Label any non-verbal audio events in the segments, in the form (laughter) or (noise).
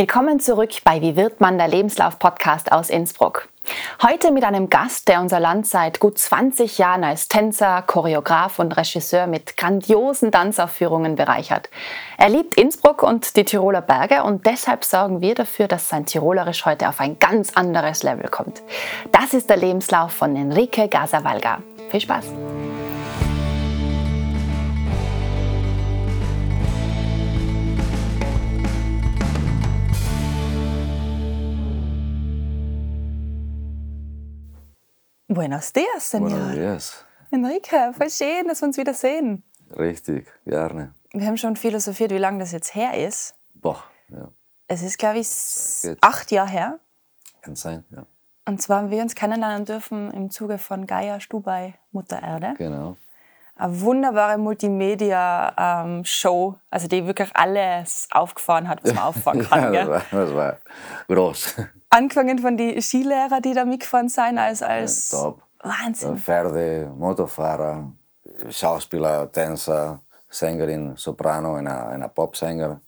Willkommen zurück bei Wie wird man der Lebenslauf Podcast aus Innsbruck. Heute mit einem Gast, der unser Land seit gut 20 Jahren als Tänzer, Choreograf und Regisseur mit grandiosen Tanzaufführungen bereichert. Er liebt Innsbruck und die Tiroler Berge und deshalb sorgen wir dafür, dass sein Tirolerisch heute auf ein ganz anderes Level kommt. Das ist der Lebenslauf von Enrique Gazavalga. Viel Spaß! Buenos dias, Senor. Buenos dias. Enrique, voll schön, dass wir uns wieder sehen. Richtig, gerne. Wir haben schon philosophiert, wie lange das jetzt her ist. Boah, ja. Es ist, glaube ich, acht Jahre her. Kann sein, ja. Und zwar haben wir uns kennenlernen dürfen im Zuge von Gaia Stubai Mutter Erde. Genau. Eine wunderbare Multimedia-Show, also die wirklich alles aufgefahren hat, was man auffahren (laughs) kann. ja, das, war, das war groß. Angefangen von den Skilehrer, die da mitgefahren sind, als, als Top. Wahnsinn. Pferde, Motorfahrer, Schauspieler, Tänzer, Sängerin, Soprano, einer, einer Popsänger.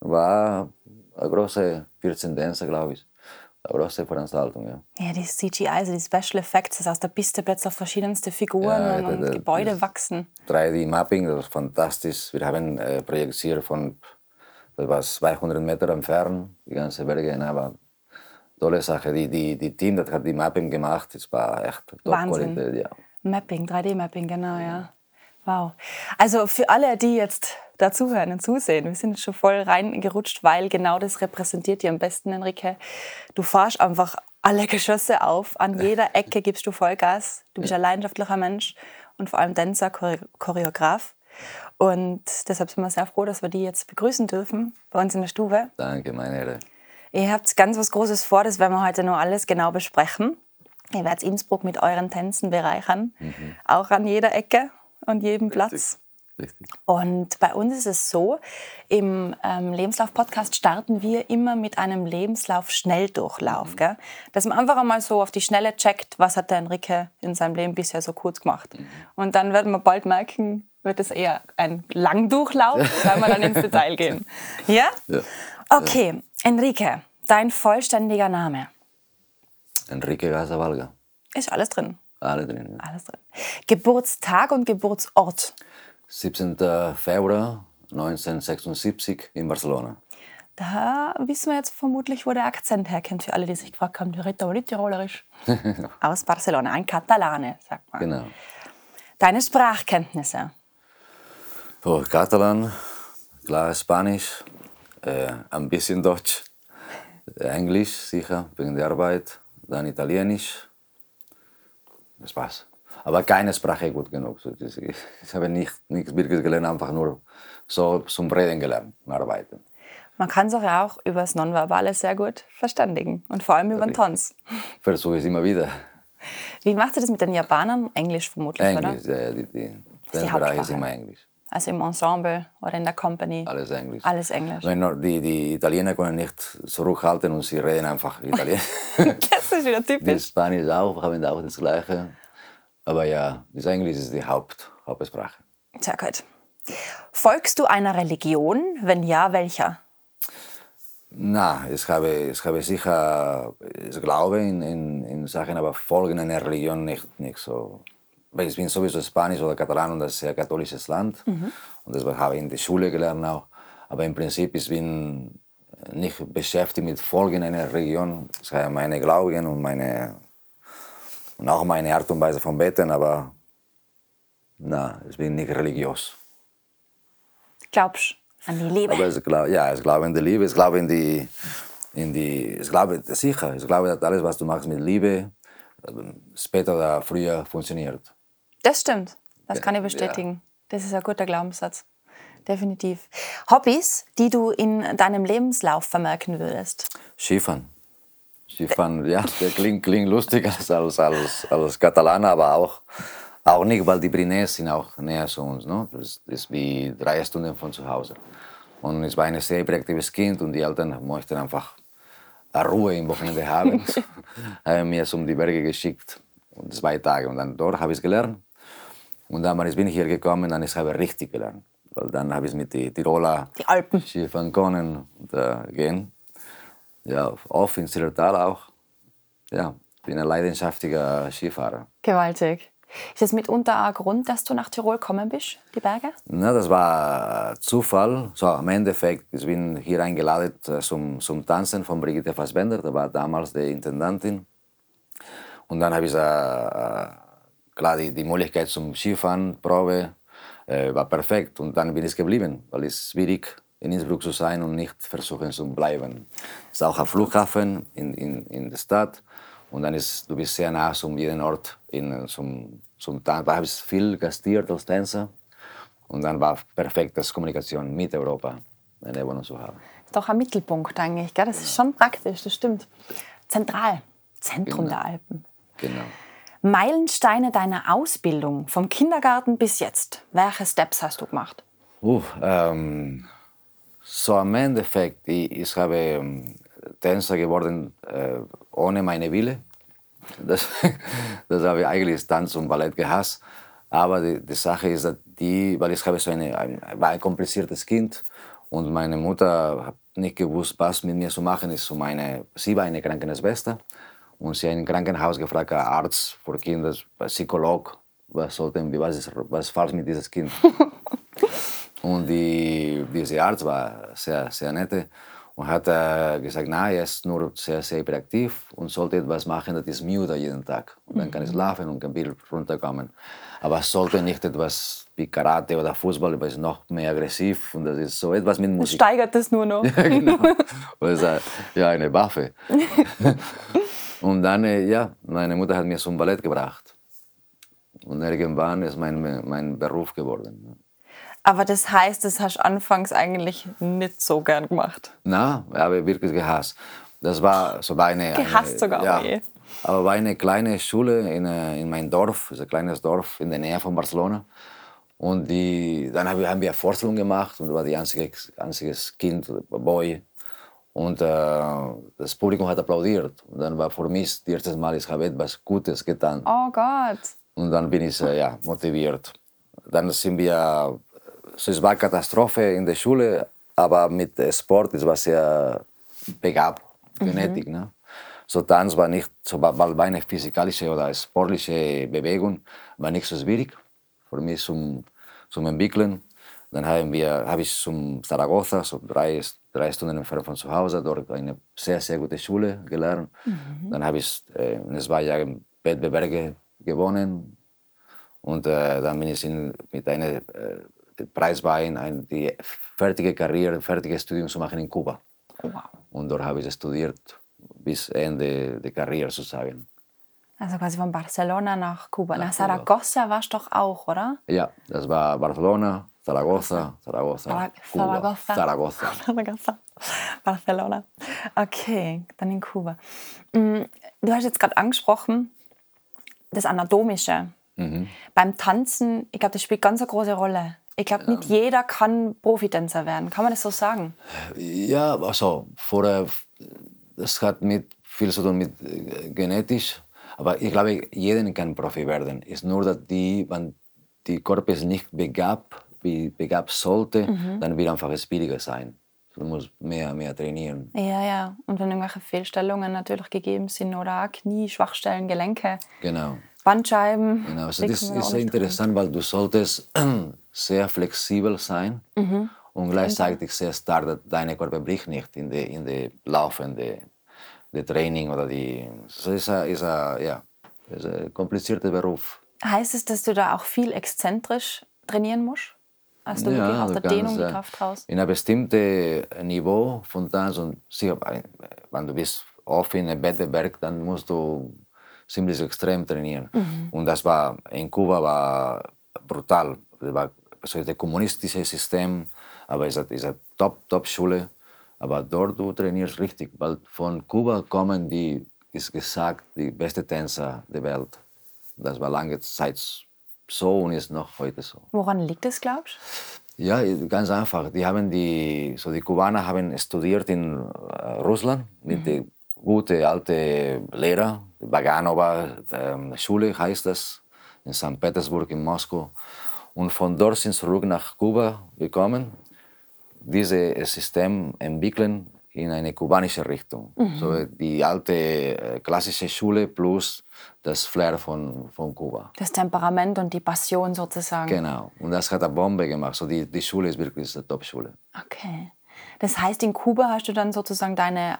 War eine große 14 Tänzer, glaube ich. Eine große Veranstaltung, ja. Ja, die CGI, also die Special Effects, dass aus der Piste plötzlich verschiedenste Figuren Ja, und, da- und da- Gebäude das- wachsen. 3D-Mapping, das ist fantastisch. Wir haben äh, projiziert von das war 200 Meter entfernt, die ganze Berge. Aber tolle Sache. Die, die, die Team, das hat die Mapping gemacht, das war echt Wahnsinn. Top-Qualität. Ja. Mapping, 3D-Mapping, genau, ja. Wow. Also für alle, die jetzt dazuhören und zusehen, wir sind jetzt schon voll reingerutscht, weil genau das repräsentiert dir am besten, Enrique. Du fahrst einfach alle Geschosse auf, an jeder Ecke gibst du Vollgas. Du bist ein leidenschaftlicher Mensch und vor allem Tänzer, Chore- Choreograf. Und deshalb sind wir sehr froh, dass wir die jetzt begrüßen dürfen bei uns in der Stube. Danke, meine Ehre. Ihr habt ganz was Großes vor, das werden wir heute noch alles genau besprechen. Ihr werdet Innsbruck mit euren Tänzen bereichern, auch an jeder Ecke und jedem Platz. Richtig. Und bei uns ist es so, im ähm, Lebenslauf-Podcast starten wir immer mit einem Lebenslauf-Schnelldurchlauf. Gell? Dass man einfach einmal so auf die Schnelle checkt, was hat der Enrique in seinem Leben bisher so kurz gemacht. Und dann werden wir bald merken, wird es eher ein Langdurchlauf, (laughs) weil wir dann ins Detail gehen. Ja? Ja. Okay, Enrique, dein vollständiger Name. Enrique Gazavalga. Ist alles drin. Alle drin. Ja. Alles drin. Geburtstag und Geburtsort. 17. Februar 1976 in Barcelona. Da wissen wir jetzt vermutlich, wo der Akzent herkommt, für alle, die sich gefragt haben, der redet aber nicht Tirolerisch. Aus Barcelona, ein Katalane, sagt man. Genau. Deine Sprachkenntnisse. Oh, Catalan, klar Spanisch, äh, ein bisschen Deutsch, Englisch sicher, wegen der Arbeit, dann Italienisch. Das war's. Aber keine Sprache gut genug. (laughs) Ich habe nicht, nichts wirklich gelernt, einfach nur so zum Reden gelernt, und arbeiten. Man kann sich ja auch über das Nonverbale sehr gut verständigen und vor allem über den Tanz. Versuche es immer wieder. Wie macht ihr das mit den Japanern? Englisch vermutlich, Englisch, oder? ja, ja, die, die, die ist immer Englisch. Also im Ensemble oder in der Company. Alles Englisch. Alles Englisch. Nur die, die Italiener können nicht zurückhalten und sie reden einfach Italienisch. (laughs) Das ist wieder Die typisch. Spanisch auch, haben auch das Gleiche. Aber ja, das Englisch ist die Haupt, Hauptsprache. Sehr gut. Folgst du einer Religion? Wenn ja, welcher? Na, ich habe, ich habe sicher, ich glaube in, in, in Sachen, aber folgen einer Religion nicht, nicht so. Weil ich bin sowieso Spanisch oder Katalan und das ist ein sehr katholisches Land. Und das habe ich in der Schule gelernt auch. Aber im Prinzip, ich bin nicht beschäftigt mit Folgen einer Religion. Ich habe meine Glauben und meine und auch meine Art und Weise von Beten, aber na, ich bin nicht religiös. Glaubst an die Liebe? Aber ich glaube, ja, ich glaube in die Liebe, ich glaube in die, in die, ich glaube sicher, ich glaube, dass alles, was du machst mit Liebe, ähm, später oder früher funktioniert. Das stimmt. Das kann ich bestätigen. Das ist ein guter Glaubenssatz. Definitiv. Hobbys, die du in deinem Lebenslauf vermerken würdest. Skifahren. Skifahren, ja, das klingt, klingt lustig als, als, als, als Katalaner, aber auch, auch nicht, weil die Pyrenäen sind auch näher zu uns. Ne? Das ist wie drei Stunden von zu Hause. Und ich war ein sehr hyperaktives Kind und die Eltern möchten einfach eine Ruhe im Wochenende haben. (laughs) haben mir um die Berge geschickt, und zwei Tage. Und dann dort habe ich es gelernt. Und dann bin ich hier gekommen, dann ich habe richtig gelernt. Weil dann habe ich mit den Tiroler Die Alpen. Skifahren können und äh, gehen. Ja, oft in Zillertal auch. Ja, bin ein leidenschaftlicher Skifahrer. Gewaltig. Ist das mitunter ein Grund, dass du nach Tirol gekommen bist, die Berge? Na, das war Zufall. So, am Endeffekt, ich bin hier eingeladen äh, zum, zum Tanzen von Brigitte Fassbender, da war damals die Intendantin. Und dann habe ich äh, klar die, die Möglichkeit zum Skifahren, Probe, äh, war perfekt. Und dann bin ich geblieben, weil es schwierig in Innsbruck zu sein und nicht versuchen zu bleiben. Es ist auch ein Flughafen in, in, in der Stadt. Und dann ist, du bist sehr nah zum jeden Ort in, zum, zum. Da habe ich viel gastiert als Tänzer. Und dann war perfekt das Kommunikation mit Europa, eine Wohnung zu haben. Das ist doch ein Mittelpunkt eigentlich, gell? Das ist schon praktisch, das stimmt. Zentral, Zentrum Genau. der Alpen. Genau. Meilensteine deiner Ausbildung, vom Kindergarten bis jetzt. Welche Steps hast du gemacht? Uh, ähm, so am Endeffekt, ich, ich habe ähm, Tänzer geworden äh, ohne meine Wille. Das, (laughs) das habe ich eigentlich Tanz und Ballett gehasst. Aber die, die Sache ist, dass die, weil ich habe so eine, ein, war ein kompliziertes Kind und meine Mutter hat nicht gewusst, was mit mir zu machen ist. Meine, sie war eine Krankenschwester und sie im Krankenhaus gefragt, ein Arzt für Kinder, ein Psycholog, was, sollten, was, ist, was ist falsch mit diesem Kind. Und die, dieser (laughs) Arzt war sehr, sehr nett und hat äh, gesagt, na, er ist nur sehr, sehr hyperaktiv und sollte etwas machen, das ist müde jeden Tag. Und dann kann er schlafen und kann wieder runterkommen. Aber es sollte nicht etwas wie Karate oder Fußball, weil es noch mehr aggressiv und das ist so etwas mit Das Musik. steigert das nur noch. (laughs) Ja, genau. Das ist ja eine Waffe. Und dann, äh, ja, meine Mutter hat mir zum Ballett gebracht. Und irgendwann ist mein, mein Beruf geworden. Aber das heißt, das hast du anfangs eigentlich nicht so gern gemacht. Na, habe ich wirklich gehasst. Das war so eine, Gehasst eine, sogar, ja, oje. aber war eine kleine Schule in, äh, in meinem Dorf, ein kleines Dorf in der Nähe von Barcelona. Und die, dann haben wir, haben wir eine Vorstellung gemacht und war die einzige einziges Kind, Boy. Und äh, das Publikum hat applaudiert. Und dann war für mich das erste Mal, ich habe etwas Gutes getan. Oh Gott. Und dann bin ich äh, ja, motiviert. Dann sind wir, so es war Katastrophe in der Schule, aber mit Sport, es war sehr begabt, Genetik. Ne? So Tanz war nicht, so war, war eine physikalische oder sportliche Bewegung, war nicht so schwierig für mich zum, zum Entwickeln. Dann haben wir, habe ich zum Zaragoza, so drei, drei Stunden entfernt von zu Hause, dort eine sehr, sehr gute Schule gelernt. Dann habe ich äh, in zwei Jahren Wettbewerbe gewonnen. Und äh, dann bin ich in, mit einer äh, Preisbein ein, die fertige Karriere, fertiges Studium zu machen in Kuba. Wow. Und dort habe ich studiert bis Ende der Karriere sozusagen. Also quasi von Barcelona nach Kuba. Nach, Nach. Saragossa warst du doch auch, oder? Ja, das war Barcelona, Zaragoza, Zaragoza, Zara- Kuba, Zaragoza. (laughs) Zaragoza. Barcelona. Okay, dann in Kuba. Mm, Du hast jetzt gerade angesprochen, das Anatomische. Mhm. Beim Tanzen, ich glaube, das spielt ganz eine große Rolle. Ich glaube, nicht jeder kann Profitänzer werden. Kann man das so sagen? Ja, also vorher, das hat mit viel zu tun mit äh, genetisch, aber ich glaube, jeder kann Profi werden. Es ist nur, dass die, wenn die Körper ist nicht begabt, begabt sollte, dann wird einfach schwieriger sein. Du musst mehr, mehr trainieren. Ja, ja. Und wenn irgendwelche Fehlstellungen natürlich gegeben sind oder auch Knie, Schwachstellen, Gelenke, Genau. Bandscheiben. Genau, also das ist sehr interessant, weil du solltest (clears throat) sehr flexibel sein und gleichzeitig sehr stark, dass deine Körper bricht nicht in der in der laufende der Training oder die. Es ist ein, ist ein, ja, es ist ein komplizierter Beruf. Heißt es, dass du da auch viel exzentrisch trainieren musst? Also du wirklich aus der du Dehnung die Kraft raus? In einem bestimmten Niveau von Tanz und sicher, wenn du bist oft in einem Wettbewerb, dann musst du ziemlich extrem trainieren. Und das war in Kuba war brutal. Das war so das kommunistische System, aber es ist eine- es ist eine Top Top Schule. Aber dort du trainierst richtig, weil von Kuba kommen die, ist gesagt, die besten Tänzer der Welt. Das war lange Zeit so und ist noch heute so. Woran liegt es, glaubst Ja, ganz einfach. Die haben die, so die Kubaner haben studiert in äh, Russland mit den guten alten Lehrer, Baganova ähm, Schule heißt das, in St. Petersburg in Moskau. Und von dort sind sie zurück nach Kuba gekommen, dieses System entwickeln in eine kubanische Richtung. So die alte klassische Schule plus das Flair von, von Kuba. Das Temperament und die Passion sozusagen. Genau. Und das hat eine Bombe gemacht. So die, die Schule ist wirklich eine Top-Schule. Okay. Das heißt, in Kuba hast du dann sozusagen deine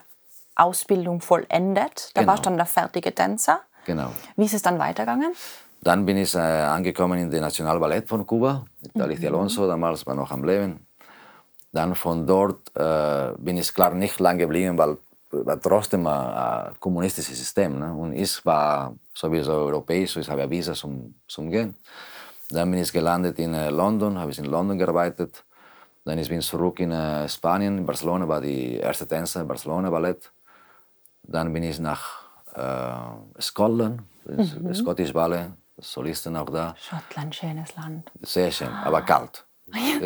Ausbildung vollendet. Da Genau. warst du dann der fertige Tänzer. Genau. Wie ist es dann weitergegangen? Dann bin ich äh, angekommen in den Nationalballett von Kuba, mit Alicia Alonso, damals war noch am Leben. Dann von dort äh, bin ich klar nicht lang geblieben, weil war trotzdem ein, ein kommunistisches System. Ne? Und ich war sowieso europäisch, so ich habe ein Visa zum, zum Gehen. Dann bin ich gelandet in äh, London, habe ich in London gearbeitet. Dann ich bin ich zurück in äh, Spanien, in Barcelona, war die erste Tänzer, Barcelona Ballett. Dann bin ich nach äh, Scotland, ist Scottish Ballet, Solisten auch da. Schottland, schönes Land. Sehr schön, aber kalt.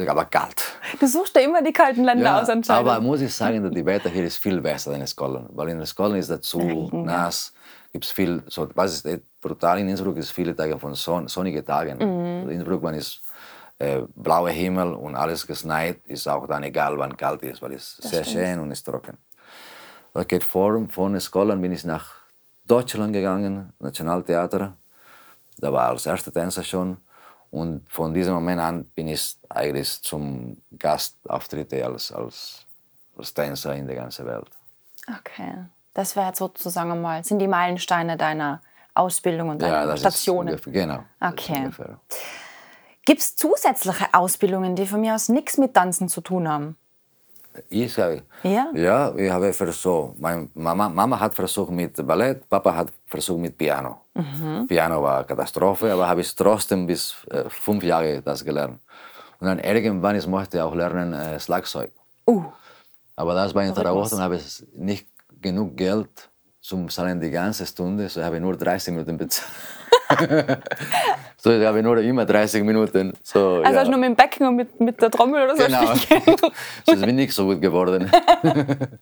Aber kalt. Du suchst ja immer die kalten Länder aus anscheinend. aber muss ich sagen, dass die Wetter hier ist viel besser als in Scotland. Weil in Scotland ist es zu Regen, ja. nass. Gibt es viel, so, was ist brutal in Innsbruck, ist viele Tage von Son sonnige Tagen. Mhm. In Innsbruck, wenn es äh, blauer Himmel und alles geschneit, ist auch dann egal, wann kalt ist, weil es sehr stimmt. schön und ist trocken. Das geht vor, von Scotland bin ich nach Deutschland gegangen, Nationaltheater. Da war als erster Tänzer schon. Und von diesem Moment an bin ich eigentlich zum Gastauftritte als, als, als Tänzer in der ganzen Welt. Okay. Das wäre jetzt sozusagen mal, sind die Meilensteine deiner Ausbildung und deiner das Stationen. ist ungefähr, genau. Okay. Gibt es zusätzliche Ausbildungen, die von mir aus nichts mit Tanzen zu tun haben? Ich habe, Ja? ja, ich habe versucht. Meine Mama, Mama hat versucht mit Ballett, Papa hat versucht mit Piano. Mhm. Piano war Katastrophe, aber habe ich trotzdem bis äh, fünf Jahre das gelernt. Und dann irgendwann ich möchte auch lernen äh, Schlagzeug. Uh, Aber das war in. Zaragoza und habe ich nicht genug Geld zum Zahlen die ganze Stunde, so habe ich nur 30 Minuten bezahlt. (laughs) so ich habe nur immer 30 Minuten. So, also ja. hast du nur mit dem Becken und mit, mit der Trommel oder so Genau. (laughs) so ist mir nicht so gut geworden. (laughs)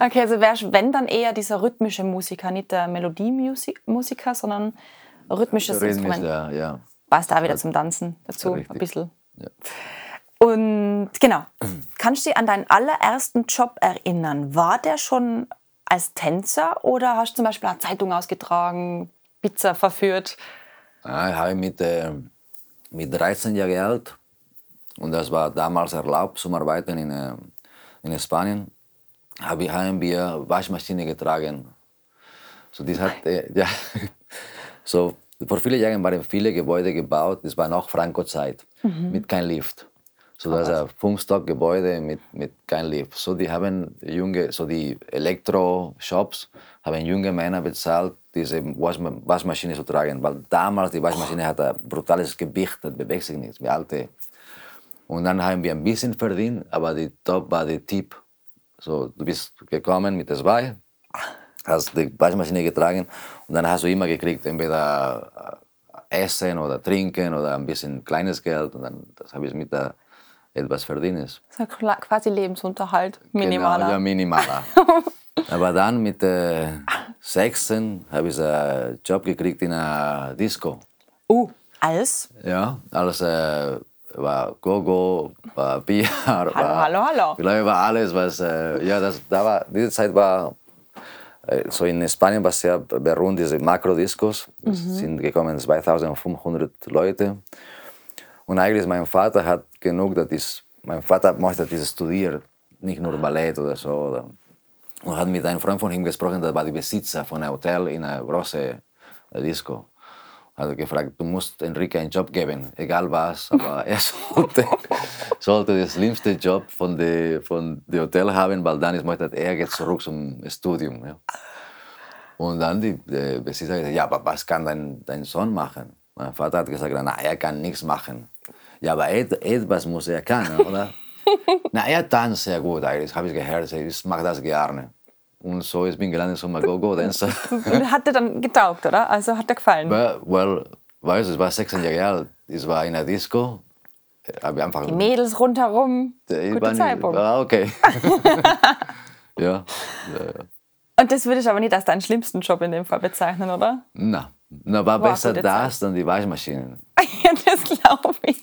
Okay, also wärst wenn dann eher dieser rhythmische Musiker, nicht der Melodiemusiker, sondern rhythmisches Rhythmisch, Instrument. ja, ja. Passt da wieder zum Tanzen dazu, Richtig. ein bisschen. Ja. Und genau, kannst du dich an deinen allerersten Job erinnern? War der schon als Tänzer oder hast du zum Beispiel eine Zeitung ausgetragen, Pizza verführt? Ja, ich habe mit, äh, mit 13 Jahren alt und das war damals erlaubt zum Arbeiten in, äh, in Spanien, habe ich, haben wir Waschmaschine getragen. So, das hat, äh, ja, (laughs) so, vor vielen Jahren waren viele Gebäude gebaut, das war noch Franco-Zeit, mit kein Lift. So, das ist ein Fünfstock-Gebäude mit, mit kein Lift. So, die haben junge, so die Elektro-Shops haben junge Männer bezahlt, diese Waschma Waschmaschine zu tragen, weil damals die Waschmaschine hat ein brutales Gewicht, das bewegt sich nicht, wie alte. Und dann haben wir ein bisschen verdient, aber die Top war der Tipp. So, du bist gekommen mit zwei, hast die Waschmaschine getragen und dann hast du immer gekriegt, entweder äh, Essen oder Trinken oder ein bisschen kleines Geld und dann das habe ich mit der etwas verdient. Das ist ja kla- quasi Lebensunterhalt, minimaler. Genau, ja, minimaler. (laughs) Aber dann mit äh, 16 habe ich einen Job gekriegt in einer Disco. Uh, als? Ja, alles äh, war Gogo, war Bier, (laughs) Hallo, war, hallo, hallo. Ich glaube, war alles, was, äh, ja, das, da war, diese Zeit war, äh, so in Spanien war sehr berühmt, diese Makro-Discos. Es sind gekommen 2500 Leute. Und eigentlich mein Vater hat genug, dass ich, mein Vater möchte, dass ich studiere, nicht nur Ballett oder so. Oder, und hat mit einem Freund von ihm gesprochen, der war der Besitzer von einem Hotel in einer großen äh, Disco. Hat gefragt, du musst Enrique einen Job geben, egal was, aber (laughs) er sollte, sollte den schlimmsten Job von dem von dem Hotel haben, weil dann ist möchte, er geht zurück zum Studium. Ja. Und dann die, die Besitzer gesagt, ja, aber was kann dein, dein Sohn machen? Mein Vater hat gesagt, na, er kann nichts machen. Ja, aber et, etwas muss er können, oder? (laughs) na, er tanzt sehr gut eigentlich, habe ich gehört, ich mache das gerne. Und so ich bin gelandet zum Go-Go-Dancer. Und (laughs) hat dir dann getaugt, oder? Also hat dir gefallen? well, well, weißt du, ich war 16 Jahre alt, ich war in einer Disco, habe einfach... Die Mädels rundherum, guter Zeitpunkt. Ah, okay. (laughs) ja, ja, ja. Und das würde ich aber nicht als deinen schlimmsten Job in dem Fall bezeichnen, oder? Na, na war besser das dann die Waschmaschinen. (laughs) ja, das glaube ich.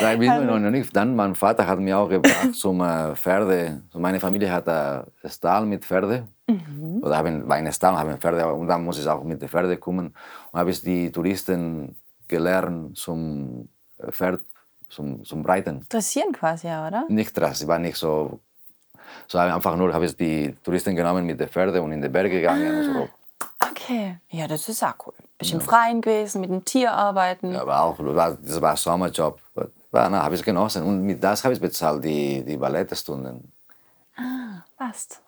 Nein, bin ich noch nicht. Dann, mein Vater hat mich auch gebracht zum äh, Pferde. So meine Familie hat einen Stall mit Pferde. Mhm. Oder haben einen Stall, haben Pferde. Und dann muss ich auch mit den Pferden kommen. Und habe ich die Touristen gelernt zum Pferd, zum, zum Reiten. Dressieren quasi, oder? Nicht das, ich war nicht so. So einfach nur habe ich die Touristen genommen mit den Pferden und in die Berge gegangen. Und so. Okay. Ja, das ist auch cool. Bist im Freien gewesen, mit dem Tier arbeiten. Ja, aber auch, das war ein Sommerjob. War, na, habe ich genossen. Und mit das habe ich bezahlt, die, die Ballettstunden. Passt.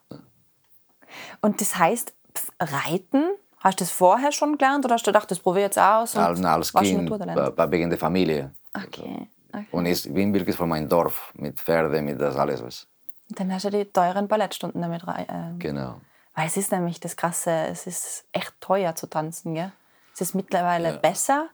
Und das heißt, pf, Reiten, hast du das vorher schon gelernt oder hast du gedacht, das probiere ich jetzt aus? und Als, als Kind, wegen der Familie. Okay. okay. Und ich bin wirklich von meinem Dorf, mit Pferden, mit das alles. Was. Dann hast du die teuren Ballettstunden damit rein. Ähm, Genau. Weil es ist nämlich das Krasse, es ist echt teuer zu tanzen, gell? Ist es mittlerweile besser?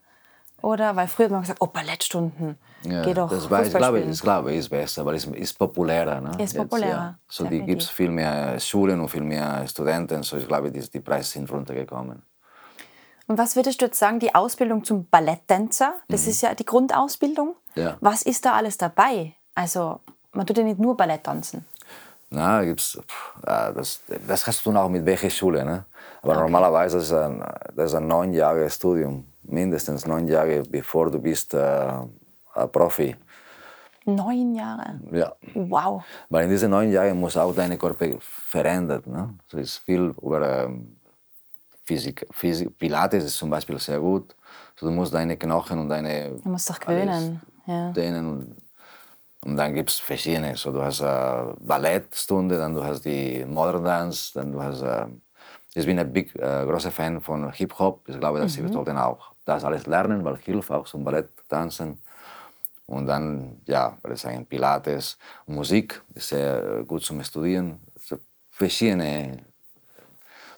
Oder? Weil früher hat man gesagt, oh, Ballettstunden, Ja, geh doch das war, ich glaube, ich glaube, ist besser, weil es ist populärer. Ne? Ist Jetzt, populärer, ja. So, die definitiv. gibt es viel mehr Schulen und viel mehr Studenten. So, ich glaube, die, die Preise sind runtergekommen. Und was würdest du jetzt sagen, die Ausbildung zum Balletttänzer, das ist ja die Grundausbildung. Mhm. Ja. Was ist da alles dabei? Also, man tut ja nicht nur Ballett tanzen. Na, gibt's, pff, äh, das, das hast du auch mit welcher Schule. Ne? Aber normalerweise ist ein, das ist ein neun Jahre Studium, mindestens neun Jahre, bevor du bist äh, ein Profi. Neun Jahre. Ja. Wow. Weil in diesen neun Jahren muss auch deine Körper verändert. Ne? So ist viel über ähm, Physik, Physik. Pilates ist zum Beispiel sehr gut. So, du musst deine Knochen und deine Du musst dich gewöhnen. Ja. dehnen. Und, und dann gibt es verschiedene. So, du hast äh, Ballettstunde, dann du hast die Modern Dance, dann du hast. Äh, ich bin ein big, äh, großer Fan von Hip-Hop. Ich glaube, dass wir sollten auch das alles lernen, weil hilft auch zum Ballett tanzen. Und dann, ja, würde ich sagen, Pilates. Musik ist sehr äh, gut zum Studieren. So verschiedene.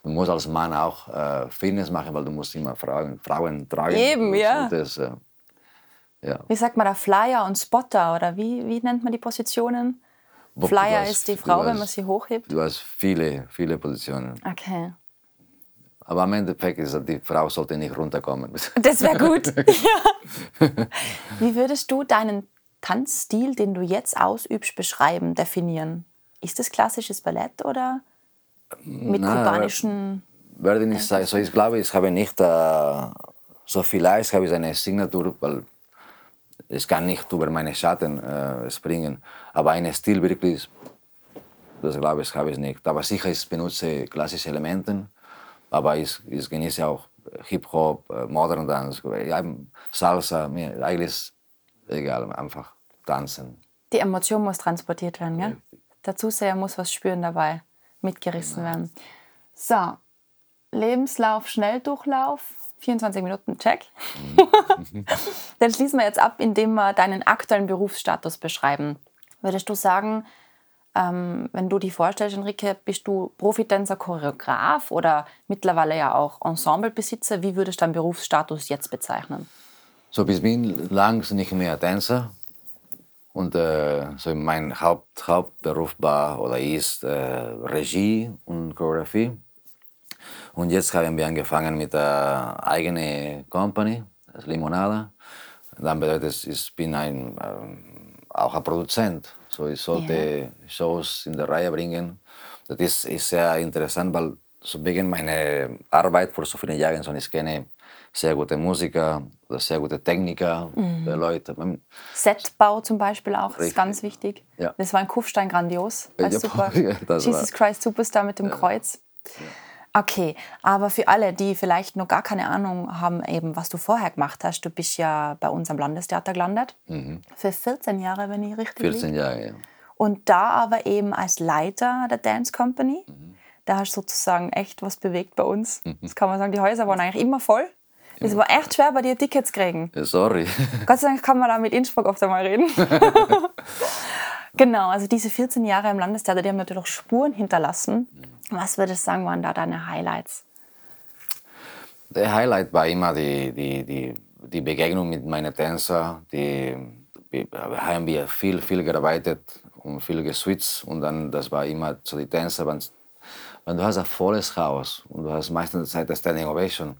Du musst als Mann auch äh, Fitness machen, weil du musst immer Frauen, Frauen tragen. Eben, ja. solltest, äh, ja. Wie sagt man da, Flyer und Spotter oder wie, wie nennt man die Positionen? Wo- Flyer hast- ist die Frau, wenn hast- man sie hochhebt. Du hast viele, viele Positionen. Okay. Aber am Endeffekt ist die Frau sollte nicht runterkommen. (laughs) Das wäre gut. (laughs) ja. Wie würdest du deinen Tanzstil, den du jetzt ausübst, beschreiben, definieren? Ist das klassisches Ballett oder mit Na, kubanischen. Werde ich nicht sagen. So, ich glaube, ich habe nicht, äh, so vielleicht habe ich eine Signatur, weil ich kann nicht über meine Schatten äh, springen. Aber einen Stil wirklich, das glaube ich, habe ich nicht. Aber sicher, ich benutze klassische Elemente, aber ich, ich genieße auch Hip-Hop, äh, Modern Dance, ja, Salsa, mir eigentlich egal, einfach tanzen. Die Emotion muss transportiert werden, gell? Der Zuseher muss was spüren dabei, mitgerissen Genau. werden. So, Lebenslauf, Schnelldurchlauf, 24 Minuten, check. Mhm. (laughs) (laughs) Dann schließen wir jetzt ab, indem wir deinen aktuellen Berufsstatus beschreiben. Würdest du sagen, ähm, wenn du dich vorstellst, Enrique, bist du Profitänzer, Choreograf oder mittlerweile ja auch Ensemblebesitzer? Wie würdest du deinen Berufsstatus jetzt bezeichnen? So, ich bin lang nicht mehr Tänzer. Und äh, so mein Haupt, Hauptberuf war oder ist äh, Regie und Choreografie. Und jetzt haben wir angefangen mit der eigenen Company, das Limonada. Dann bedeutet es, ich bin ein, ähm, auch ein Produzent. So, ich sollte Shows in der Reihe bringen. Das ist, ist sehr interessant, weil so wegen meiner Arbeit vor so vielen Jahren, so ich kenne sehr gute Musiker sehr gute Techniker, Mhm. äh, Leute. Setbau zum Beispiel auch, ist Richtig. ganz wichtig. Ja. Das war in Kufstein grandios. Ja, super. (laughs) ja, Jesus Christ Superstar mit dem Kreuz. Okay, aber für alle, die vielleicht noch gar keine Ahnung haben, eben was du vorher gemacht hast, du bist ja bei uns am Landestheater gelandet. Für 14 Jahre, wenn ich richtig 14 liege. Jahre, ja. Und da aber eben als Leiter der Dance Company. Da hast du sozusagen echt was bewegt bei uns. Das kann man sagen, die Häuser waren eigentlich immer voll. Es war echt schwer, bei dir Tickets zu kriegen. Ja, Sorry. (laughs) Gott sei Dank kann man da mit Innsbruck oft einmal reden. (laughs) genau, also diese 14 Jahre im Landestheater, die haben natürlich auch Spuren hinterlassen. Was würdest du sagen, waren da deine Highlights? Der Highlight war immer die, die, die, die Begegnung mit meinen Tänzern. Die, wir haben wir viel, viel gearbeitet und viel geswitcht. Und dann, das war immer so die Tänzer. Wenn, wenn du hast ein volles Haus und du hast meistens Zeit der Standing Ovation,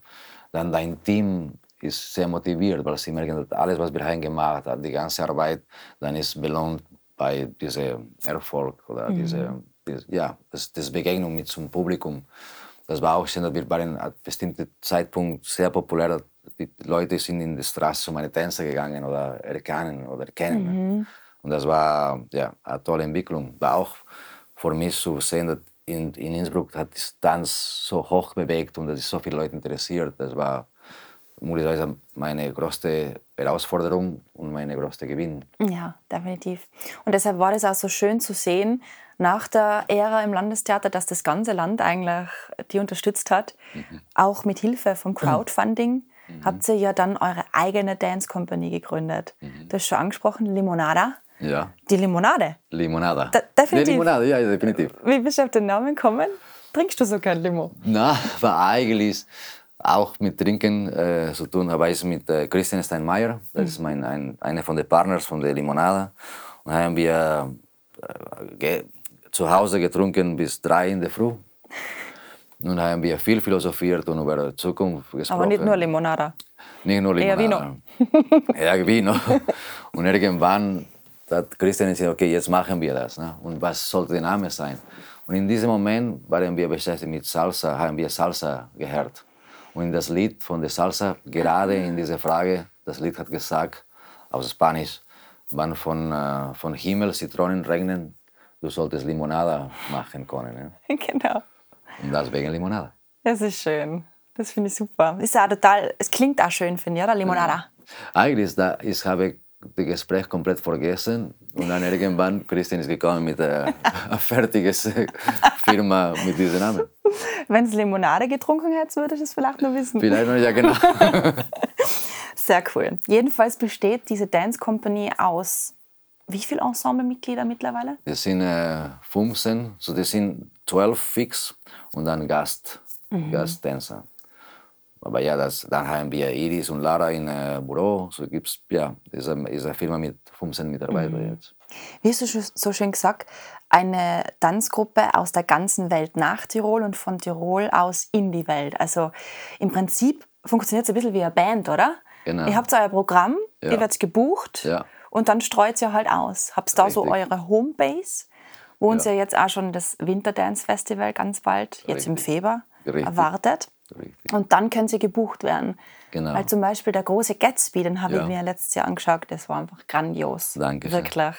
dann dein Team ist sehr motiviert, weil sie merken, dass alles, was wir haben gemacht haben, die ganze Arbeit, dann ist belohnt bei diesem Erfolg oder mhm. diese, ja, das, das Begegnung mit dem Publikum. Das war auch schön, dass wir waren an einem bestimmten Zeitpunkt sehr populär. Die Leute sind in die Straße um meine Tänzer gegangen oder erkennen oder kennen. Mhm. Und das war ja, eine tolle Entwicklung. War auch für mich zu sehen, dass in, in Innsbruck hat die Tanz so hoch bewegt und dass es so viele Leute interessiert. Das war, sagen, meine größte Herausforderung und meine größte Gewinn. Ja, definitiv. Und deshalb war es auch so schön zu sehen, nach der Ära im Landestheater, dass das ganze Land eigentlich die unterstützt hat, mhm. auch mit Hilfe vom Crowdfunding. Mhm. Habt ihr ja dann eure eigene Dance Company gegründet. Mhm. Du hast schon angesprochen, Limonada. Ja. Die Limonade. Limonada. Da, definitiv. Die Limonade, ja, definitiv. Wie bist du auf den Namen gekommen? Trinkst du so kein Limo? Na, war eigentlich auch mit Trinken äh, zu tun, habe ich mit äh, Christian Steinmeier, das mhm. ist mein, ein, einer von den Partners von der Limonada. Und haben wir äh, zu Hause getrunken bis drei in der Früh. Nun haben wir viel philosophiert und über die Zukunft gesprochen. Aber nicht nur Limonada. Nicht nur Limonada. Eher Vino. Eher Vino. (laughs) Und irgendwann hat Christian gesagt, okay, jetzt machen wir das. Ne? Und was sollte der Name sein? Und in diesem Moment waren wir beschäftigt mit Salsa, haben wir Salsa gehört. Und das Lied von der Salsa, gerade in dieser Frage, das Lied hat gesagt, auf Spanisch, wann von, äh, von Himmel Zitronen regnen, du solltest Limonada machen können. Ne? Genau. Und deswegen Limonada. Das ist schön. Das finde ich super. Ist auch total, es klingt auch schön, finde ich, oder? Limonada. Ja. Eigentlich, da, ich habe das Gespräch komplett vergessen. Und dann irgendwann (laughs) Christian ist gekommen mit einer (laughs) (laughs) fertigen Firma mit diesem Namen. Wenn es Limonade getrunken hättest, würde ich es vielleicht noch wissen. Vielleicht noch, ja, genau. Sehr cool. Jedenfalls besteht diese Dance Company aus wie viele Ensemblemitglieder mittlerweile? Das sind äh, 15, so das sind 12 fix und dann Gast, mhm. Gasttänzer. Aber ja, das, dann haben wir Iris und Lara im äh, Büro. So gibt's ja, ist eine, ist eine Firma mit 15 Mitarbeitern mhm. jetzt. Wie hast du so schön gesagt, eine Tanzgruppe aus der ganzen Welt nach Tirol und von Tirol aus in die Welt. Also im Prinzip funktioniert es ein bisschen wie eine Band, oder? Genau. Ihr habt euer Programm, ja. ihr werdet gebucht ja. Und dann streut ihr halt aus. Habt ihr da so eure Homebase, wo uns ja. ja jetzt auch schon das Winterdance Festival ganz bald, jetzt Richtig. im Februar, Richtig. erwartet. Richtig. Und dann können sie gebucht werden. Genau. Weil zum Beispiel der große Gatsby, den habe ja. ich mir letztes Jahr angeschaut, das war einfach grandios. Danke. Wirklich.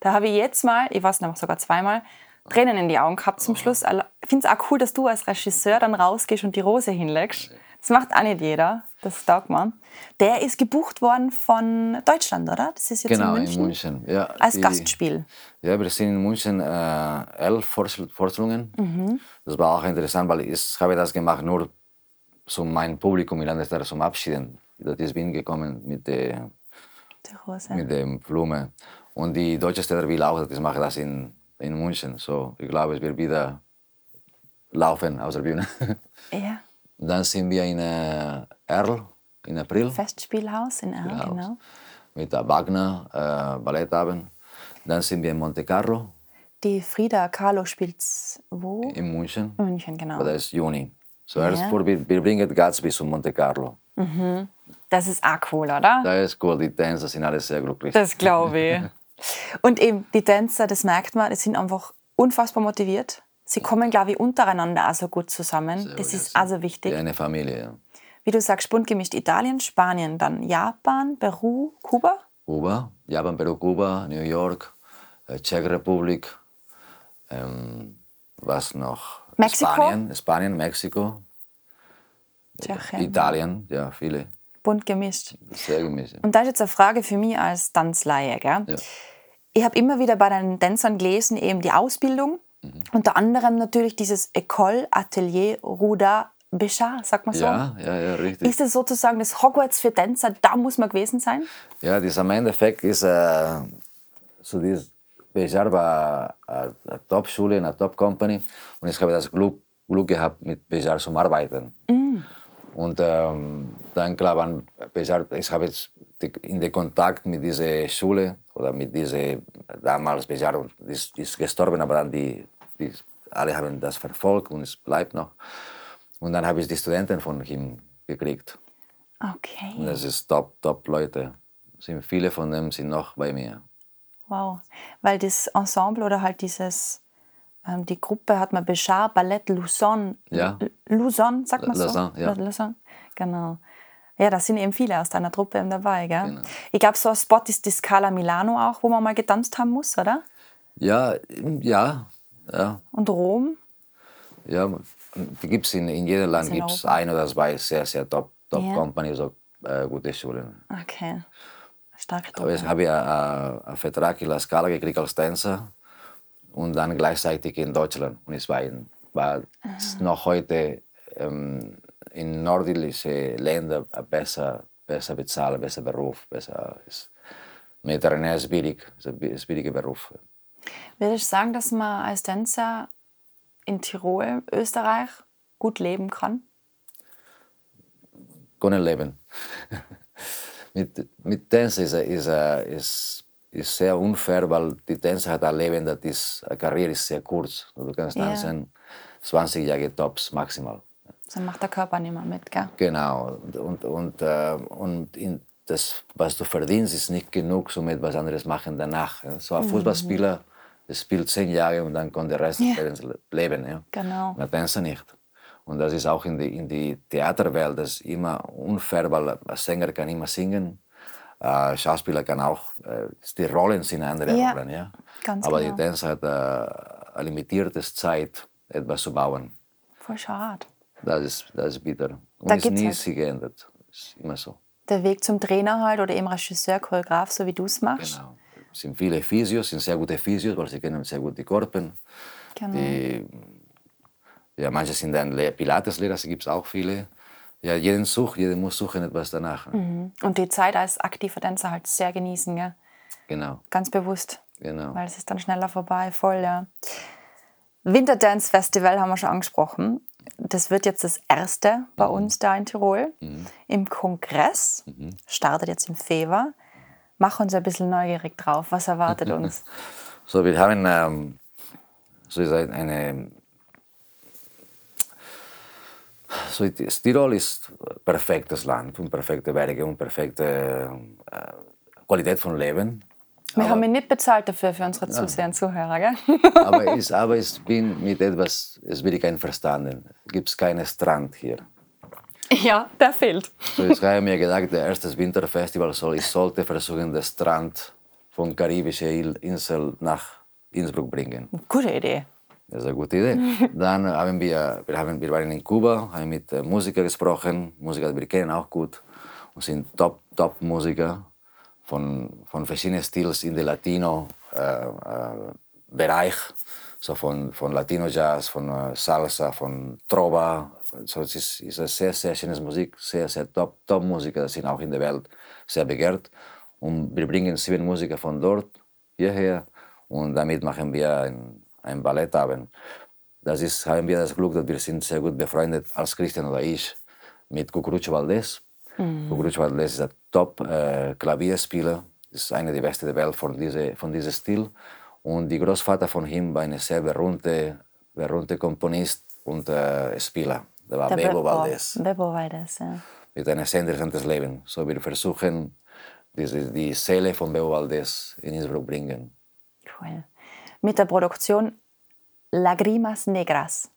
Da habe ich jetzt mal, ich weiß nicht, sogar zweimal, Tränen in die Augen gehabt zum Schluss. Ich finde es auch cool, dass du als Regisseur dann rausgehst und die Rose hinlegst. Das macht auch nicht jeder, das taugt man. Der ist gebucht worden von Deutschland, oder? Das ist jetzt genau, in München. in München. Ja, als die, Gastspiel. Ja, wir sind in München äh, elf Vorstellungen. Mhm. Das war auch interessant, weil ich habe das gemacht nur zu meinem Publikum in Landestheater zum Abschieden. Das ist bin gekommen mit der, mit der Blume. Und die Deutsche Theater will auch, dass ich mache das in, in München. So, ich glaube, es wird wieder laufen aus der Bühne. (laughs) Ja. Dann sind wir in äh, Erl im April. Festspielhaus in Erl, genau. Mit der Wagner äh, Ballettabend. Dann sind wir in Monte Carlo. Die Frida Kahlo spielt wo? In München. München, genau. Aber das ist Juni. Zuerst ja. wir, wir bringen Gatsby zu Monte Carlo. Mhm. Das ist auch cool, oder? Das ist cool. Die Tänzer sind alle sehr glücklich. Das glaube ich. (laughs) Und eben die Tänzer, das merkt man, die sind einfach unfassbar motiviert. Sie kommen, glaube ich, untereinander auch so gut zusammen. Sehr das ist also wichtig. Wie eine Familie, ja. Wie du sagst, bunt gemischt Italien, Spanien, dann Japan, Peru, Kuba? Kuba, Japan, Peru, Kuba, New York, äh, Tschechrepublik, ähm, was noch? Mexiko? Spanien, Spanien Mexiko. Tschechien. Italien, ja, viele. Bunt gemischt. Sehr gemischt. Und da ist jetzt eine Frage für mich als Tanzleihe. Gell? Ja. Ich habe immer wieder bei den Tänzern gelesen, eben die Ausbildung. Mhm. Unter anderem natürlich dieses École Atelier Ruda Béchard, sagt man so. Ja, ja, ja, richtig. Ist das sozusagen das Hogwarts für Tänzer? Da muss man gewesen sein? Ja, das am Endeffekt ist äh, so dieses Bejar war eine Top-Schule, eine Top-Company und ich habe das Glück, Glück gehabt, mit Bejar zu arbeiten. Mm. Und ähm, dann waren Bejar, ich habe jetzt in den Kontakt mit dieser Schule oder mit dieser, damals Bejar ist, ist gestorben, aber dann die, die, alle haben das verfolgt und es bleibt noch. Und dann habe ich die Studenten von ihm gekriegt. Okay. Und das ist top, top Leute. Sind viele von dem sind noch bei mir. Wow. Weil das Ensemble oder halt dieses, ähm, die Gruppe hat man Bechar Ballett Luzon. Ja. Luzon, sagt man so? Lausanne, ja. Luzon, genau. Ja, da sind eben viele aus deiner Truppe eben dabei, gell? Genau. Ich glaube, so ein Spot ist die Scala Milano auch, wo man mal getanzt haben muss, oder? Ja, ja, ja. Und Rom? Ja, die gibt es in, in jedem Land gibt's Europa. ein oder zwei sehr, sehr top, top Ja. Companies, auch äh, gute Schulen. Okay. Starke Aber jetzt habe ich einen einen Vertrag in La Scala gekriegt als Tänzer und dann gleichzeitig in Deutschland. Und es war, in, war noch heute ähm, in nordische Länder besser, besser bezahlt, besser Beruf. Besser ist. Mediterranär ist billig, ist billiger Beruf. Würdest du sagen, dass man als Tänzer in Tirol, Österreich gut leben kann? können leben. (laughs) mit, mit Tänzer ist, ist, ist, ist sehr unfair, weil die Tänzer hat ein Leben, das ist, eine Karriere ist sehr kurz. Du kannst tanzen 20 Jahre tops maximal. So macht der Körper nicht mehr mit, gell? Genau. Und, und, äh, und in das, was du verdienst, ist nicht genug, um etwas anderes machen danach. So ein Fußballspieler, der spielt zehn Jahre und dann kann der Rest Ja. des Lebens le- leben. Ja. Genau. Der Tänzer nicht. Und das ist auch in die, in die Theaterwelt das ist immer unfair, weil ein Sänger kann immer singen, ein Schauspieler kann auch, äh, die Rollen sind andere Ja, Rollen. Ja. ganz Aber genau. die Tänzer hat äh, eine limitierte Zeit, etwas zu bauen. Voll schade. Das ist, das ist bitter. Und Da ist nie halt- sich geändert. Ist immer so. Der Weg zum Trainer halt oder eben Regisseur, Choreograf, so wie du es machst. Genau. Es sind viele Physios, sind sehr gute Physios, weil sie kennen sehr gut die Körper. Genau. Die, ja, manche sind dann Le- Pilateslehrer, es gibt auch viele. Ja, jeden sucht, jeder muss suchen etwas danach. Mhm. Und die Zeit als aktiver Tänzer halt sehr genießen, gell? Genau, Ganz bewusst. genau. Weil es ist dann schneller vorbei, voll, ja. Winterdance Festival haben wir schon angesprochen. Das wird jetzt das erste bei uns da in Tirol. Im Kongress. Startet jetzt im Februar. Mach uns ein bisschen neugierig drauf. Was erwartet (laughs) uns? So, wir haben ähm, so ist ein- eine. So, das Tirol ist ein perfektes Land und perfekte Berge und perfekte äh, Qualität von Leben. Wir haben ihn nicht bezahlt dafür, für unsere Zuseher und Zuhörer, gell? (laughs) aber (laughs) ich, aber ich bin mit etwas, es bin ich einverstanden. Es gibt keinen Strand hier. Ja, der fehlt. So, ich habe mir gedacht, der erste Winterfestival soll, ich sollte versuchen, den Strand von karibischen Il- Insel nach Innsbruck bringen. Gute Idee. Das ist eine gute Idee. (laughs) Dann haben wir, wir, haben, wir waren in Kuba, haben mit Musikern gesprochen, Musiker, die wir kennen auch gut und sind top, top Musiker von, von verschiedenen Stils in der Latino-Bereich, so von, von Latino-Jazz, von äh, Salsa, von Trova. So, es ist, ist eine sehr, sehr schöne Musik, sehr, sehr top, top Musiker, sind auch in der Welt sehr begehrt. Und wir bringen sieben Musiker von dort hierher und damit machen wir ein, ein Ballettabend. Das ist, haben wir das Glück, dass wir sind sehr gut befreundet, als Christian oder ich, mit Cucurucho Valdés. Cucurucho Valdés ist ein Top-Klavierspieler, ist einer der besten der Welt von diesem von diesem Stil. Und die Großvater von ihm war ein sehr berühmter, berühmter Komponist und äh, Spieler. Der war Bebo Be- Valdés Bebo Valdés, ja. mit einem sehr interessantes Leben. So wir versuchen, diese, die Seele von Bebo Valdés in Innsbruck bringen. Cool. Mit der Produktion Lagrimas Negras.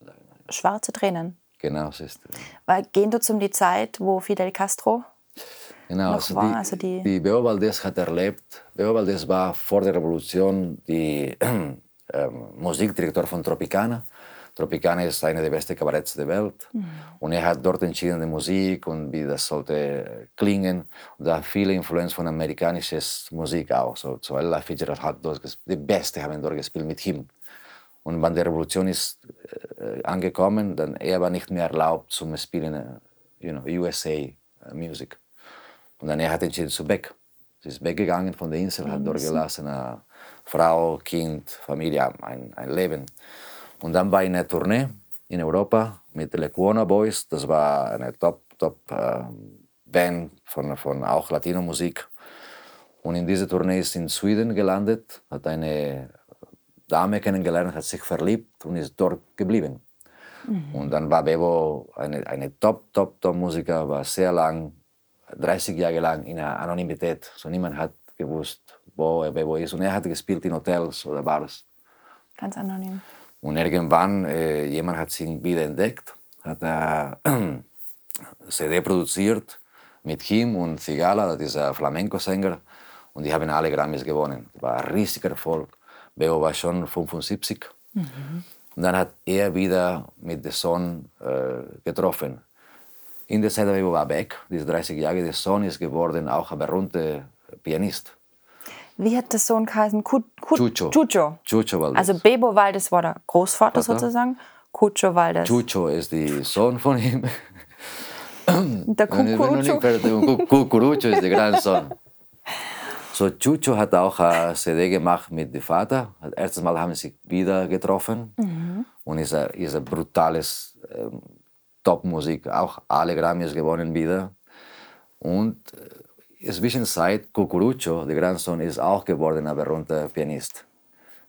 Schwarze Tränen. Genau, es ist. Weil gehen du um die Zeit, wo Fidel Castro Genau, noch also war, die, also die- die Beo Valdés hat erlebt, Beo Valdés war vor der Revolution die (clears throat) ähm, Musikdirektor von Tropicana. Tropicana ist eine der besten Kabaretts der Welt. Und er hat dort entschieden, die Musik und wie das sollte klingen. Und da viele Influenz von amerikanischer Musik auch. So, so Ella Fitzgerald hat dort, die Beste haben dort gespielt mit ihm. Und wenn die Revolution ist äh, angekommen, dann er war nicht mehr erlaubt zum Spielen, äh, you know, USA äh, Music. Und dann er hat entschieden zu weg. Sie ist weggegangen von der Insel, hat dort gelassen, eine Frau, Kind, Familie, ein, ein Leben. Und dann war eine Tournee in Europa mit Le Cuona Boys. Das war eine top, top äh, Band von, von auch Latino-Musik. Und in dieser Tournee ist in Schweden gelandet, hat eine Dame kennengelernt, hat sich verliebt und ist dort geblieben. Und dann war Bebo eine, eine top, top, top Musiker, war sehr lang 30 Jahre lang in einer Anonymität. So niemand hat gewusst, wo er wo ist. Und er hat gespielt in Hotels oder Bars. Ganz anonym. Und irgendwann, äh, jemand hat ihn wieder entdeckt, hat (clears throat) eine CD produziert mit ihm und Zigala, dieser Flamenco-Sänger. Und die haben alle Grammys gewonnen. War ein riesiger Erfolg. Beo war schon 75. Mhm. Und dann hat er wieder mit dem Sohn äh, getroffen. In der Zeit, er war weg, diese 30 Jahre, der Sohn ist geworden auch ein berühmter Pianist. Wie hat der Sohn geheißen? Ku, Ku, Chucho. Chucho. Chucho Valdez. Also Bebo Valdez war der Großvater Vater. sozusagen. Chucho Valdez. Chucho ist der Sohn von ihm. Der Ku- Kukurucho ist der Grandsohn. (laughs) So, Chucho hat auch eine CD gemacht mit dem Vater. Das erste Mal haben sie sich wieder getroffen. Und ist ein, ist ein brutales ähm, Top-Musik. Auch alle Grammys gewonnen wieder. Und äh, inzwischen seit Kukurucho, der Grandsohn, ist auch geworden ein berühmter Pianist.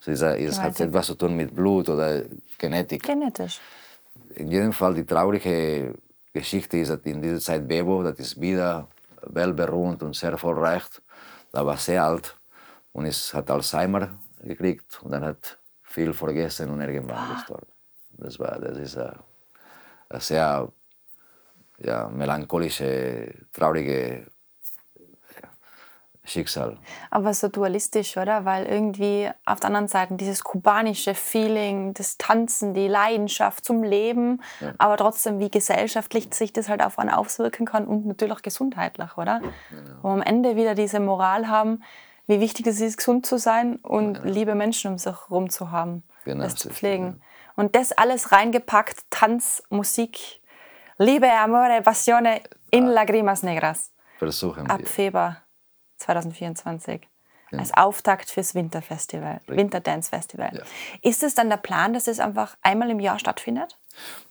So ist, er- ist, hat etwas zu tun mit Blut oder Genetik. Genetisch. In jedem Fall die traurige Geschichte ist, dass in dieser Zeit Bebo, das ist wieder weltberühmt und sehr erfolgreich, da war sehr alt und es hat Alzheimer gekriegt und dann hat viel vergessen und irgendwann gestorben. Das, war, das ist ein, ein sehr ja, melancholische, traurige Schicksal. Aber so dualistisch, oder? Weil irgendwie auf der anderen Seite dieses kubanische Feeling, das Tanzen, die Leidenschaft zum Leben, aber trotzdem, wie gesellschaftlich sich das halt auf einen auswirken kann und natürlich auch gesundheitlich, oder? Genau. Wo am Ende wieder diese Moral haben, wie wichtig es ist, gesund zu sein und liebe Menschen um sich herum zu haben, Genau, das zu pflegen. Und das alles reingepackt, Tanz, Musik, Liebe, Amore, Passione in Lagrimas Negras. Versuchen Ab wir. Februar 2024. Als Auftakt fürs Winterfestival, Winterdance Festival. Ja. Ist es dann der Plan, dass es einfach einmal im Jahr stattfindet?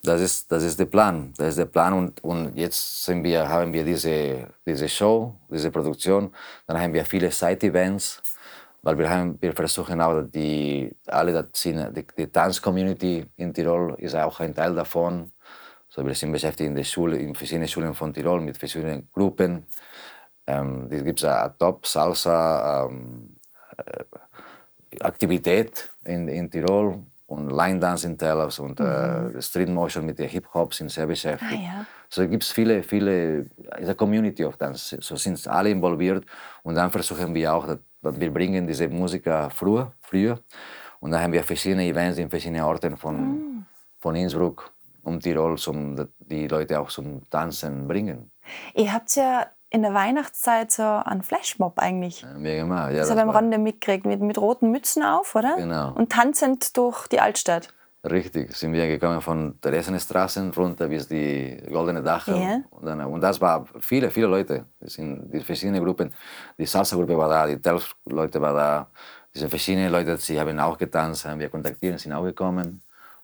Das ist, das ist der Plan. Das ist der Plan. Und, und jetzt sind wir, haben wir diese, diese Show, diese Produktion. Dann haben wir viele Side-Events, weil wir, haben, wir versuchen auch, die, alle die, die Tanz-Community in Tirol ist auch ein Teil davon. So, wir sind beschäftigt in der Schule, in verschiedenen Schulen von Tirol mit verschiedenen Gruppen. Ähm, es gibt eine Top-Salsa, ähm, Aktivität in, in Tirol und Line Dance in Tellers und äh, Street Motion mit der Hip Hop sind sehr beschäftigt. Ah, ja. So gibt es viele, viele, es ist eine Community of Dance, so sind alle involviert und dann versuchen wir auch, dass, wir bringen diese Musiker früher, früher und dann haben wir verschiedene Events in verschiedenen Orten von, von Innsbruck um Tirol, um die Leute auch zum Tanzen bringen. Ihr habt ja in der Weihnachtszeit so einen Flashmob eigentlich. Wir gemacht. Ja, Das das habe ich am Rande mitgekriegt, mit, mit roten Mützen auf, oder? Genau. Und tanzend durch die Altstadt. Richtig, sind wir gekommen von Theresienstraße runter bis die Goldene Dachel. Ja. Und, dann, und das war viele, viele Leute. Das sind die verschiedenen Gruppen. Die Salsa-Gruppe war da, die Telf-Leute waren da. Diese verschiedenen Leute, sie haben auch getanzt, haben wir kontaktiert, sind auch gekommen.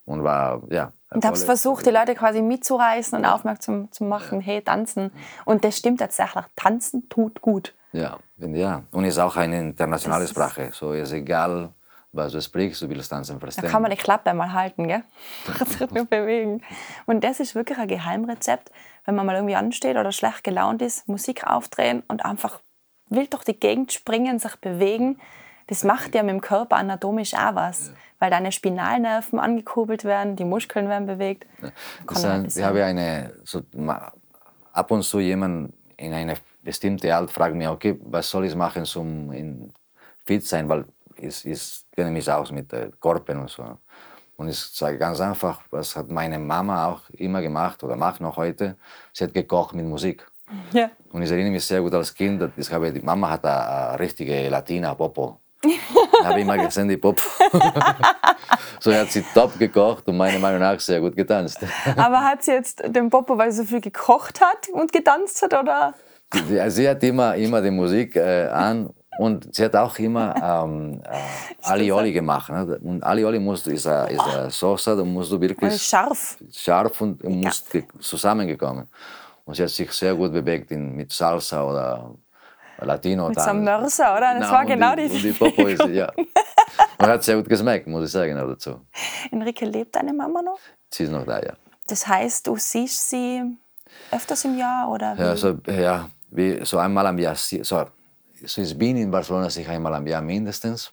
Und war, ja. Und hab's versucht, die Leute quasi mitzureißen und aufmerksam zu machen, hey, tanzen. Und das stimmt tatsächlich, tanzen tut gut. Ja, finde ja. Und ist auch eine internationale Das Sprache. So ist egal, was du sprichst, du willst tanzen Da verstehen. kann man die Klappe mal halten, gell? (laughs) Bewegen. Und das ist wirklich ein Geheimrezept, wenn man mal irgendwie ansteht oder schlecht gelaunt ist, Musik aufdrehen und einfach wild durch die Gegend springen, sich bewegen. Das macht ja mit dem Körper anatomisch auch was, weil deine Spinalnerven angekurbelt werden, die Muskeln werden bewegt. Ja etwas ich habe eine, so, ab und zu jemand in eine bestimmte Alter fragt mich, okay, was soll ich machen, um fit sein, weil ich, ich kenne mich aus mit Korpen und so. Und ich sage ganz einfach, was hat meine Mama auch immer gemacht oder macht noch heute, sie hat gekocht mit Musik. Ja. Und ich erinnere mich sehr gut als Kind, ich habe, die Mama hat eine, eine richtige Latina-Popo. Ich habe immer gesehen, die Popo. so hat sie top gekocht und meiner Meinung nach sehr gut getanzt. (laughs) Aber hat sie jetzt den Popo, weil sie so viel gekocht hat und getanzt hat, oder? Sie, sie hat immer, immer die Musik äh, an und sie hat auch immer ähm, äh, Alioli gemacht. Ne? Und Alioli musst, ist eine, ist eine Soße, da musst du wirklich Also scharf. scharf und musst ge- zusammengekommen. Und sie hat sich sehr gut bewegt in, mit Salsa oder Latino. Mit so einem Mörser, oder? Das Genau, war genau die, die die Popo ist, ja. Und hat sehr gut geschmeckt, muss ich sagen, auch dazu. Enrique, lebt deine Mama noch? Sie ist noch da, ja. Das heißt, du siehst sie öfters im Jahr oder wie? Ja, also, ja, wie, so einmal am Jahr, so, so ich bin in Barcelona sicher einmal am Jahr mindestens.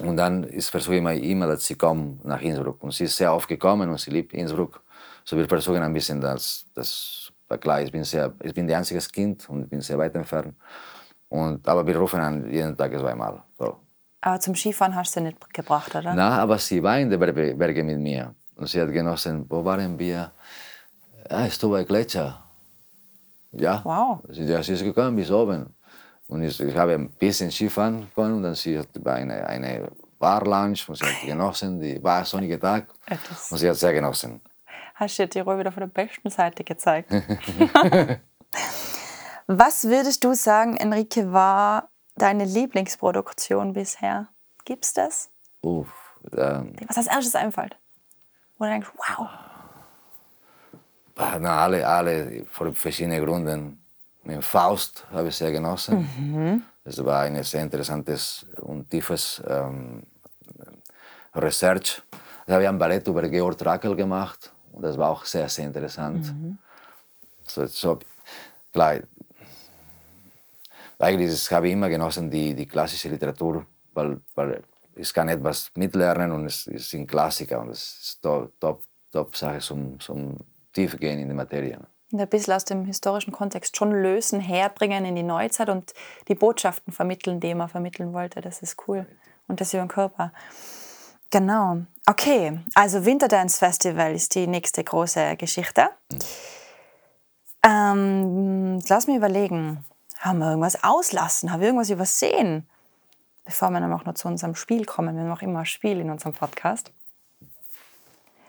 Und dann ist versuche ich immer, immer, dass sie kommen nach Innsbruck. Und sie ist sehr oft gekommen und sie liebt Innsbruck. So wir versuchen ein bisschen das, das war klar, ich bin, sehr, ich bin ein einziges Kind und bin sehr weit entfernt. Und, aber wir rufen an jeden Tag zweimal. So. Aber zum Skifahren hast du sie nicht gebracht, oder? Na, aber sie war in den Bergen mit mir. Und sie hat genossen, wo waren wir? Ja, ich bei Gletscher. Ja. Wow. Sie, ja, sie ist gekommen bis oben. Und ich, ich habe ein bisschen Skifahren können und dann sie hat eine, eine Bar-Lounge und sie hat genossen, die war sonnige Tag Etwas. und sie hat sehr genossen. Hast du dir Tirol wieder von der besten Seite gezeigt. (laughs) (laughs) Was würdest du sagen, Enrique, war deine Lieblingsproduktion bisher? Gibt's das? Uff, ähm, Was als erstes einfällt? Wo du denkst, wow. na, alle, alle, für verschiedene Gründe. Mit Faust habe ich sehr genossen. Es war ein sehr interessantes und tiefes ähm, Research. Da habe ich ein Ballett über Georg Trakl gemacht und das war auch sehr, sehr interessant. So, so, klar, eigentlich ist- habe ich immer genossen die, die klassische Literatur, weil, weil ich kann etwas mitlernen und es, es sind Klassiker und es ist top, top, top Sache zum, zum Tiefgehen in die Materie. Und ein bisschen aus dem historischen Kontext schon lösen, herbringen in die Neuzeit und die Botschaften vermitteln, die man vermitteln wollte. Das ist cool. Und das über den Körper. Genau. Okay, also Winterdance Festival ist die nächste große Geschichte. Ähm, lass mich überlegen. Haben wir irgendwas auslassen? Haben wir irgendwas übersehen? Bevor wir dann auch noch zu unserem Spiel kommen. Wir haben auch immer ein Spiel in unserem Podcast.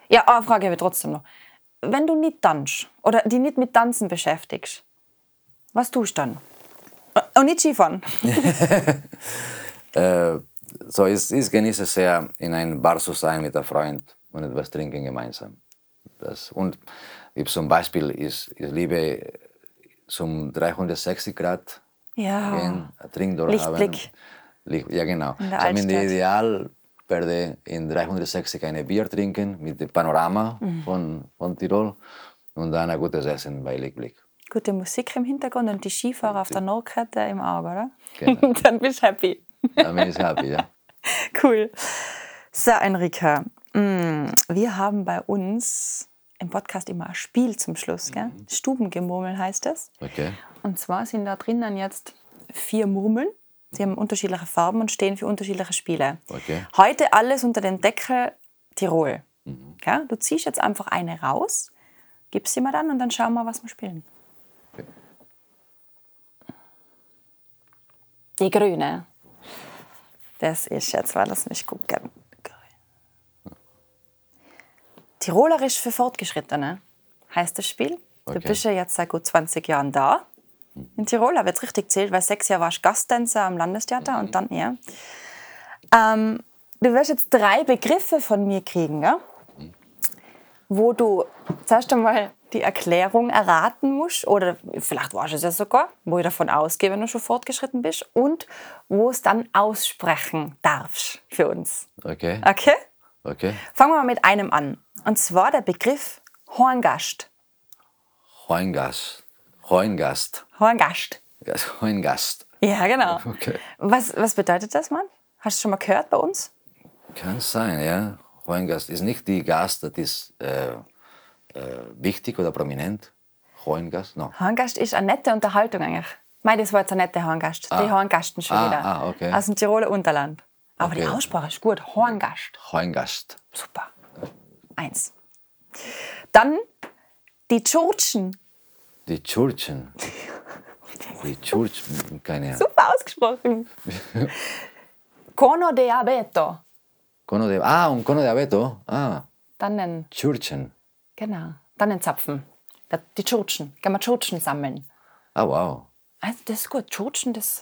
Ja, eine Frage habe ich trotzdem noch. Wenn du nicht tanzt oder die nicht mit Tanzen beschäftigst, was tust du dann? Und nicht Skifahren. (laughs) Äh, so, ich, ich genieße sehr, in einem Bar zu sein mit einem Freund und etwas trinken gemeinsam. Das, und ich zum Beispiel, ich, ich liebe zum 360 Grad Ja. gehen, ein Trinkdorf Lichtblick. haben. Ja, genau. In der so. Ideal werde in 360 ein Bier trinken mit dem Panorama Mhm. von, von Tirol und dann ein gutes Essen bei Lichtblick. Gute Musik im Hintergrund und die Skifahrer auf der Nordkette im Auge, oder? Genau. (laughs) dann bist du happy. Da bin ich happy, ja. (laughs) Cool. So, Enrika, mm, wir haben bei uns im Podcast immer ein Spiel zum Schluss. Gell? Stubengemurmel heißt es. Okay. Und zwar sind da drinnen jetzt vier Murmeln. Sie haben unterschiedliche Farben und stehen für unterschiedliche Spiele. Okay. Heute alles unter dem Deckel Tirol. Ja, du ziehst jetzt einfach eine raus, gibst sie mir dann und dann schauen wir, was wir spielen. Okay. Die grüne. Das ist jetzt, weil das nicht gut geht. Tirolerisch für Fortgeschrittene heißt das Spiel. Du Okay. bist ja jetzt seit gut 20 Jahren da. In Tirol habe ich jetzt richtig gezählt, weil sechs Jahre warst du Gasttänzer am Landestheater und dann ja. Ähm, du wirst jetzt drei Begriffe von mir kriegen, ja? wo du zuerst einmal die Erklärung erraten musst, oder vielleicht weißt du es ja sogar, wo ich davon ausgehe, wenn du schon fortgeschritten bist, und wo es dann aussprechen darfst für uns. Okay. Okay? Okay. Fangen wir mal mit einem an. Und zwar der Begriff Horngast. Heungast. Heungast. Horngast. Gas- Heungast. Ja, genau. Okay. Was, was bedeutet das, Mann? Hast du schon mal gehört bei uns? Kann sein, ja. Heungast ist nicht die Gast, das ist äh, äh, wichtig oder prominent. Heungast, no. Horngast ist eine nette Unterhaltung eigentlich. Mei, das war jetzt eine nette Horngast. Die Horngasten schon Ah, wieder. ah, okay. Aus dem Tiroler Unterland. Aber die Okay. Aussprache ist gut. Horngast. Heungast. Super. Eins. Dann die Tschurtschen. Die Churchen. Die Churchen, keine Ahnung. Super ausgesprochen. Cono de abeto. Cono de, ah, un cono de abeto. Ah, Dann den, Churchen. genau, dann den Zapfen. Die Tschurtschen. Gehen wir Tschurtschen sammeln. Ah, wow. Also, das ist gut. Tschurtschen, das.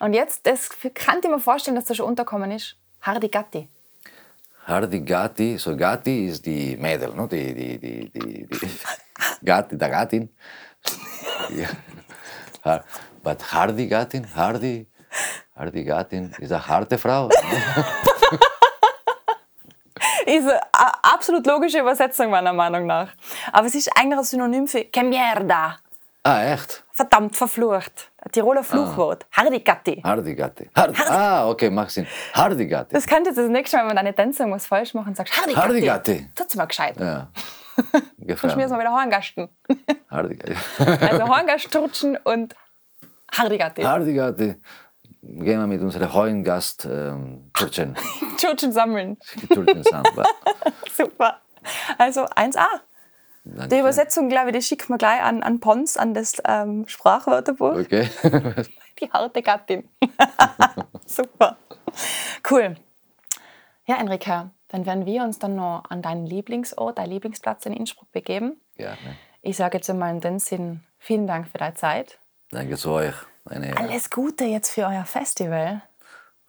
Und jetzt, das kann ich mir vorstellen, dass das schon unterkommen ist. Hardy Gatti. Hardy Gatti, so Gatti ist die Mädel, no? die, die, die, die, die (laughs) Gatti, der Gattin. ja. But Hardy Gattin, Hardy, Hardy Gattin ist eine harte Frau. (laughs) Ist eine absolut logische Übersetzung meiner Meinung nach. Aber es ist eigentlich ein Synonym für que mierda. Ah, echt? Verdammt verflucht. Ein Tiroler Fluchwort. Hardigatti. Hardigatti. Hard ah, okay, macht Sinn. Hardigatti. Das könnte das nächste Mal, wenn deine Tänzer was falsch machen, sagst Hardigatti. Hardigatti. Tut's mal gescheit. Ja. Sonst müssen wir wieder Horngasten. (laughs) Hardigatti. (laughs) Also Horngaststrutschen und Hardigatti. Hardigatti. Gehen wir mit unserer heutigen Gast ähm. Tschurtschen (laughs) sammeln. Tschurtschen zusammen. Super. Also 1a. Danke. Die Übersetzung, glaube ich, die schicken wir gleich an, an Pons, an das ähm, Sprachwörterbuch. Okay. (laughs) Die harte Gattin. (laughs) Super. Cool. Ja, Enrika, dann werden wir uns dann noch an deinen Lieblingsort, deinen Lieblingsplatz in Innsbruck begeben. Gerne. Ich sage jetzt einmal in dem Sinn, vielen Dank für deine Zeit. Danke zu euch. Alles Gute jetzt für euer Festival.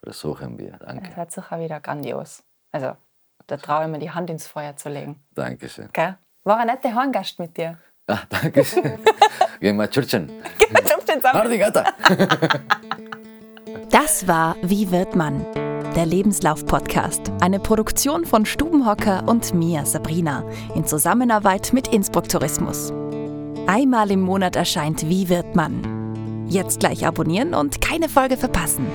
Versuchen wir. Danke. Das wird sicher wieder grandios. Also, da traue ich mir die Hand ins Feuer zu legen. Dankeschön. Gell? War ein netter Horngast mit dir. Ah, danke. (laughs) Gehen wir Tschurtschen. (laughs) Geh mal Tschurtschen sammeln. Hardigata. Das war Wie wird man? Der Lebenslauf-Podcast. Eine Produktion von Stubenhocker und mir, Sabrina, in Zusammenarbeit mit Innsbruck Tourismus. Einmal im Monat erscheint Wie wird man? Jetzt gleich abonnieren und keine Folge verpassen.